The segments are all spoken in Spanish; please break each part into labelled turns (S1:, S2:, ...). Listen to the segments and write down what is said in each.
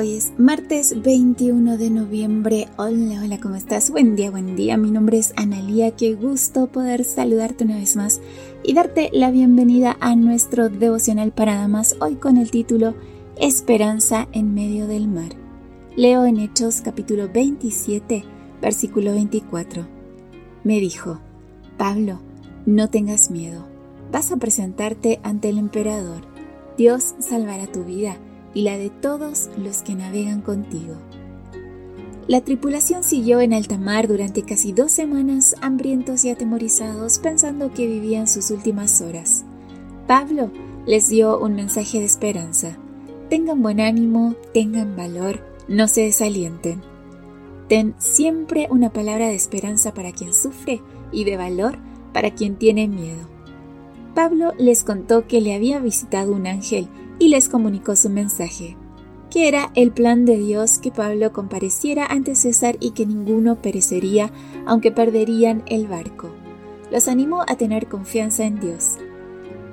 S1: Hoy es martes 21 de noviembre. Hola, hola, ¿cómo estás? Buen día, buen día. Mi nombre es Analía. Qué gusto poder saludarte una vez más y darte la bienvenida a nuestro devocional para damas, hoy con el título Esperanza en medio del mar. Leo en Hechos capítulo 27, versículo 24. Me dijo, Pablo, no tengas miedo. Vas a presentarte ante el emperador. Dios salvará tu vida y la de todos los que navegan contigo. La tripulación siguió en alta mar durante casi dos semanas, hambrientos y atemorizados, pensando que vivían sus últimas horas. Pablo les dio un mensaje de esperanza. Tengan buen ánimo, tengan valor, no se desalienten. Ten siempre una palabra de esperanza para quien sufre y de valor para quien tiene miedo. Pablo les contó que le había visitado un ángel y les comunicó su mensaje, que era el plan de Dios que Pablo compareciera ante César y que ninguno perecería, aunque perderían el barco. Los animó a tener confianza en Dios.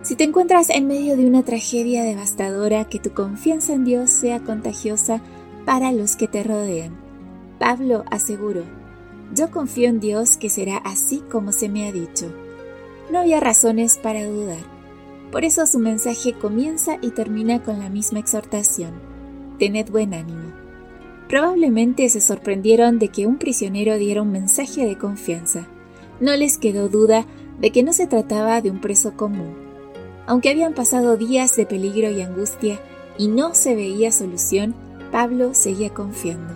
S1: Si te encuentras en medio de una tragedia devastadora, que tu confianza en Dios sea contagiosa para los que te rodean. Pablo aseguró, yo confío en Dios que será así como se me ha dicho. No había razones para dudar. Por eso su mensaje comienza y termina con la misma exhortación. Tened buen ánimo. Probablemente se sorprendieron de que un prisionero diera un mensaje de confianza. No les quedó duda de que no se trataba de un preso común. Aunque habían pasado días de peligro y angustia y no se veía solución, Pablo seguía confiando.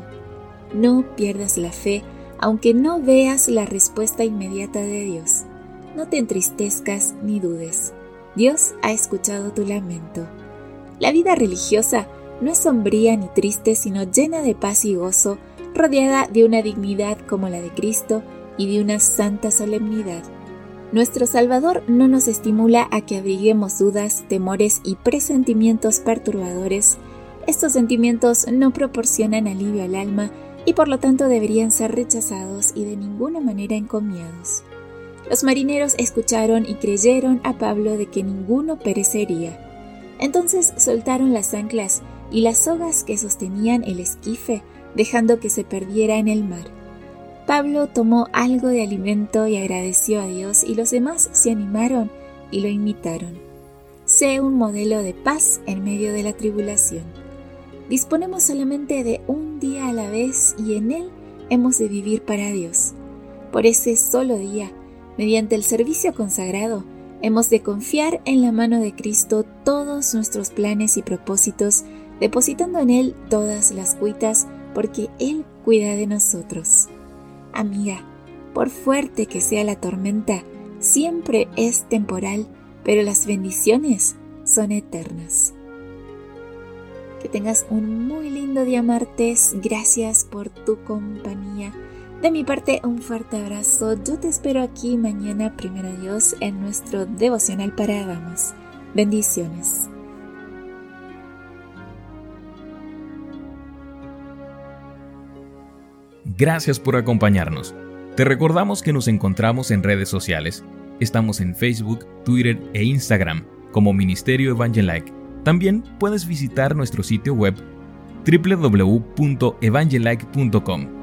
S1: No pierdas la fe aunque no veas la respuesta inmediata de Dios. No te entristezcas ni dudes. Dios ha escuchado tu lamento. La vida religiosa no es sombría ni triste, sino llena de paz y gozo, rodeada de una dignidad como la de Cristo y de una santa solemnidad. Nuestro Salvador no nos estimula a que abriguemos dudas, temores y presentimientos perturbadores. Estos sentimientos no proporcionan alivio al alma y por lo tanto deberían ser rechazados y de ninguna manera encomiados. Los marineros escucharon y creyeron a Pablo de que ninguno perecería. Entonces soltaron las anclas y las sogas que sostenían el esquife, dejando que se perdiera en el mar. Pablo tomó algo de alimento y agradeció a Dios y los demás se animaron y lo imitaron. Sé un modelo de paz en medio de la tribulación. Disponemos solamente de un día a la vez y en él hemos de vivir para Dios. Por ese solo día Mediante el servicio consagrado, hemos de confiar en la mano de Cristo todos nuestros planes y propósitos, depositando en Él todas las cuitas, porque Él cuida de nosotros. Amiga, por fuerte que sea la tormenta, siempre es temporal, pero las bendiciones son eternas. Que tengas un muy lindo día martes. Gracias por tu compañía. De mi parte, un fuerte abrazo. Yo te espero aquí mañana, primero Dios, en nuestro devocional para damas. Bendiciones.
S2: Gracias por acompañarnos. Te recordamos que nos encontramos en redes sociales. Estamos en Facebook, Twitter e Instagram como Ministerio Evangelike. También puedes visitar nuestro sitio web www.evangelike.com